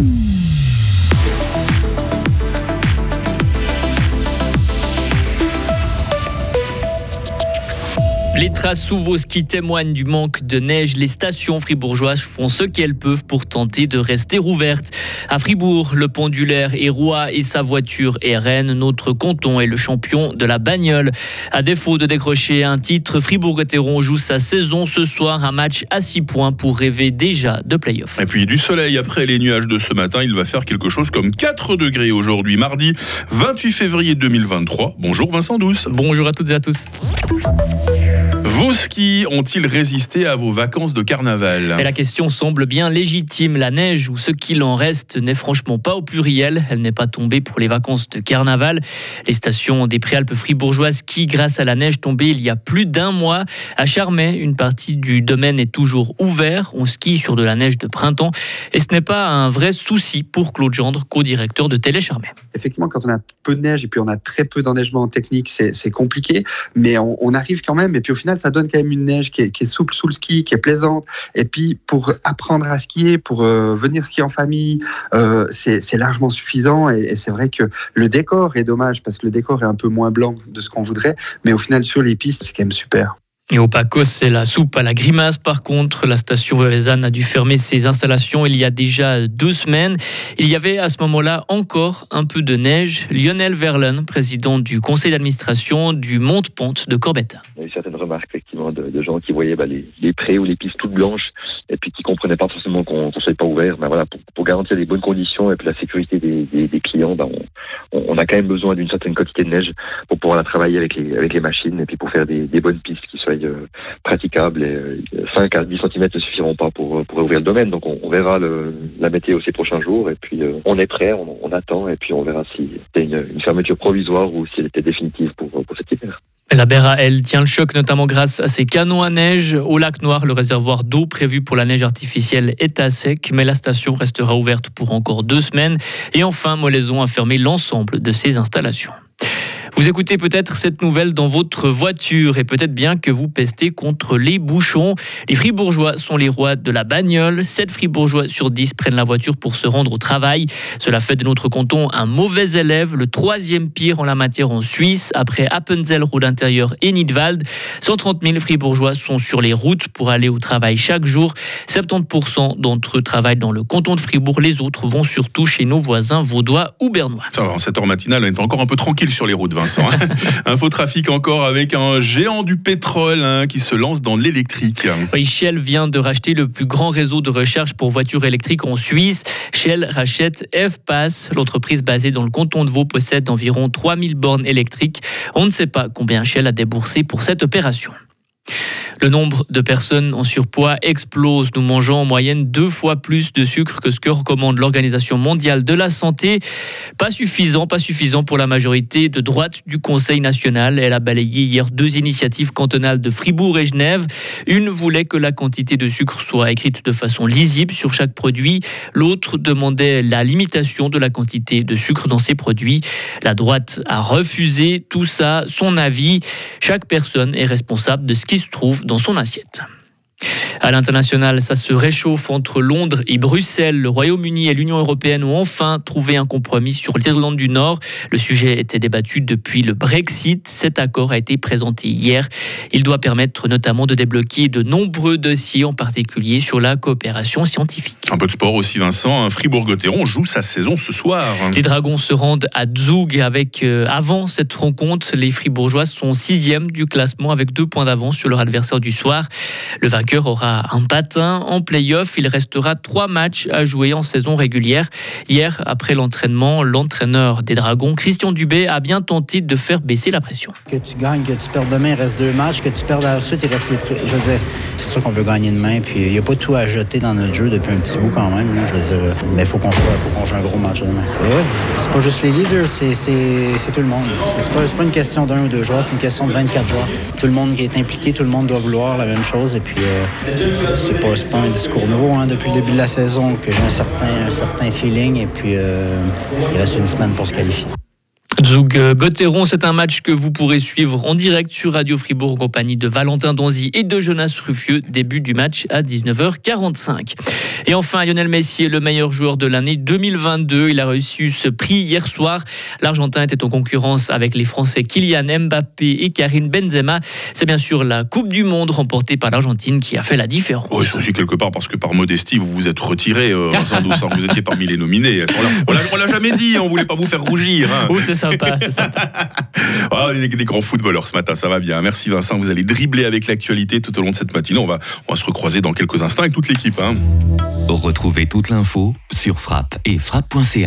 Mm-hmm. Les traces sous vos skis témoignent du manque de neige. Les stations fribourgeoises font ce qu'elles peuvent pour tenter de rester ouvertes. À Fribourg, le pendulaire est roi et sa voiture est reine. Notre canton est le champion de la bagnole. À défaut de décrocher un titre, Fribourg-Gotteron joue sa saison ce soir. Un match à 6 points pour rêver déjà de play-off. Et puis du soleil après les nuages de ce matin, il va faire quelque chose comme 4 degrés aujourd'hui, mardi 28 février 2023. Bonjour Vincent Douce. Bonjour à toutes et à tous. Vos skis ont-ils résisté à vos vacances de carnaval Et la question semble bien légitime. La neige ou ce qu'il en reste n'est franchement pas au pluriel. Elle n'est pas tombée pour les vacances de carnaval. Les stations des Préalpes fribourgeoises qui, grâce à la neige tombée il y a plus d'un mois, à Charmey, une partie du domaine est toujours ouverte. On skie sur de la neige de printemps et ce n'est pas un vrai souci pour Claude Gendre, co-directeur de Télé Charmey. Effectivement, quand on a peu de neige et puis on a très peu d'enneigement technique, c'est compliqué, mais on, on arrive quand même. Et puis au final, ça donne quand même une neige qui est, souple sous le ski, qui est plaisante. Et puis, pour apprendre à skier, pour euh, venir skier en famille, euh, c'est largement suffisant. Et, c'est vrai que le décor est dommage parce que le décor est un peu moins blanc de ce qu'on voudrait. Mais au final, sur les pistes, c'est quand même super. Et au Pacos, c'est la soupe à la grimace. Par contre, la station Vézanne a dû fermer ses installations il y a déjà deux semaines. Il y avait à ce moment-là encore un peu de neige. Lionel Verlen, président du conseil d'administration du Monte-Ponte de Corbetta. Il y a qui voyaient bah, les, les, prés ou les pistes toutes blanches et puis qui comprenaient pas forcément qu'on ne soit pas ouvert. Mais voilà, pour, garantir les bonnes conditions et puis la sécurité des, des, clients, bah, on, a quand même besoin d'une certaine quantité de neige pour pouvoir la travailler avec les, avec les machines et puis pour faire des, bonnes pistes qui soient euh, praticable et 5 euh, à 10 cm ne suffiront pas pour, euh, pour ouvrir le domaine. Donc on, verra la météo ces prochains jours et puis on est prêt, on, attend et puis on verra si c'était une, une, fermeture provisoire ou si elle était définitive pour, pour cet hiver. La Berra, elle tient le choc notamment grâce à ses canons à neige. Au lac Noir, le réservoir d'eau prévu pour la neige artificielle est à sec, mais la station restera ouverte pour encore deux semaines. Et enfin, Molaison a fermé l'ensemble de ses installations. Vous écoutez peut-être cette nouvelle dans votre voiture et peut-être bien que vous pestez contre les bouchons. Les fribourgeois sont les rois de la bagnole. 7 fribourgeois sur 10 prennent la voiture pour se rendre au travail. Cela fait de notre canton un mauvais élève, le troisième pire en la matière en Suisse, après Appenzell, Route intérieure et Nidwald. 130 000 fribourgeois sont sur les routes pour aller au travail chaque jour. 70% d'entre eux travaillent dans le canton de Fribourg. Les autres vont surtout chez nos voisins vaudois ou bernois. Ça va, en cette heure matinale, on est encore un peu tranquille sur les routes, Vincent. Hein. Info trafic encore avec un géant du pétrole hein, qui se lance dans l'électrique. Oui, Shell vient de racheter le plus grand réseau de recherche pour voitures électriques en Suisse. Shell rachète F-Pass. L'entreprise basée dans le canton de Vaud possède environ 3000 bornes électriques. On ne sait pas combien Shell a déboursé pour cette opération. Le nombre de personnes en surpoids explose. Nous mangeons en moyenne deux fois plus de sucre que ce que recommande l'Organisation mondiale de la santé. Pas suffisant, pas suffisant pour la majorité de droite du Conseil national. Elle a balayé hier deux initiatives cantonales de Fribourg et Genève. Une voulait que la quantité de sucre soit écrite de façon lisible sur chaque produit. L'autre demandait la limitation de la quantité de sucre dans ces produits. La droite a refusé tout ça, son avis. Chaque personne est responsable de ce qui se trouve dans son assiette. À l'international, ça se réchauffe entre Londres et Bruxelles. Le Royaume-Uni et l'Union européenne ont enfin trouvé un compromis sur l'Irlande du Nord. Le sujet était débattu depuis le Brexit. Cet accord a été présenté hier. Il doit permettre notamment de débloquer de nombreux dossiers, en particulier sur la coopération scientifique. Un peu de sport aussi, Vincent. Fribourg-Gotteron joue sa saison ce soir. Les Dragons se rendent à Zug avec, euh, avant cette rencontre, les Fribourgeois sont sixième du classement avec deux points d'avance sur leur adversaire du soir. Le vainqueur aura un patin. En play-off, il restera trois matchs à jouer en saison régulière. Hier, après l'entraînement, l'entraîneur des Dragons, Christian Dubé, a bien tenté de faire baisser la pression. Que tu gagnes, que tu perds demain, il reste deux matchs. Que tu perds la suite, il reste les Je veux dire, c'est sûr qu'on veut gagner demain. Puis il n'y a pas tout à jeter dans notre jeu depuis un petit bout quand même. Je veux dire, mais il faut qu'on faut joue un gros match demain. Oui, c'est pas juste les leaders, c'est tout le monde. C'est pas, pas une question d'un ou deux joueurs, c'est une question de 24 joueurs. Tout le monde qui est impliqué, tout le monde doit vouloir la même chose. Et puis, euh, c'est pas, pas un discours nouveau hein, depuis le début de la saison que j'ai un certain, un certain feeling et puis euh, il reste une semaine pour se qualifier. Zug Gotteron, c'est un match que vous pourrez suivre en direct sur Radio Fribourg en compagnie de Valentin Donzy et de Jonas Ruffieux. Début du match à 19h45. Et enfin, Lionel Messi est le meilleur joueur de l'année 2022. Il a reçu ce prix hier soir. L'Argentin était en concurrence avec les Français Kylian Mbappé et Karim Benzema. C'est bien sûr la Coupe du Monde remportée par l'Argentine qui a fait la différence. Oui, c'est aussi quelque part parce que par modestie, vous vous êtes retiré, euh, Vincent. Vous étiez parmi les nominés. On l'a- jamais dit, on voulait pas vous faire rougir. hein. Oh, c'est sympa, c'est sympa. On est des grands footballeurs ce matin, ça va bien. Merci Vincent, vous allez dribbler avec l'actualité tout au long de cette matinée. On va, on va se recroiser dans quelques instants avec toute l'équipe. hein. Retrouvez toute l'info sur frappe et frappe.ch.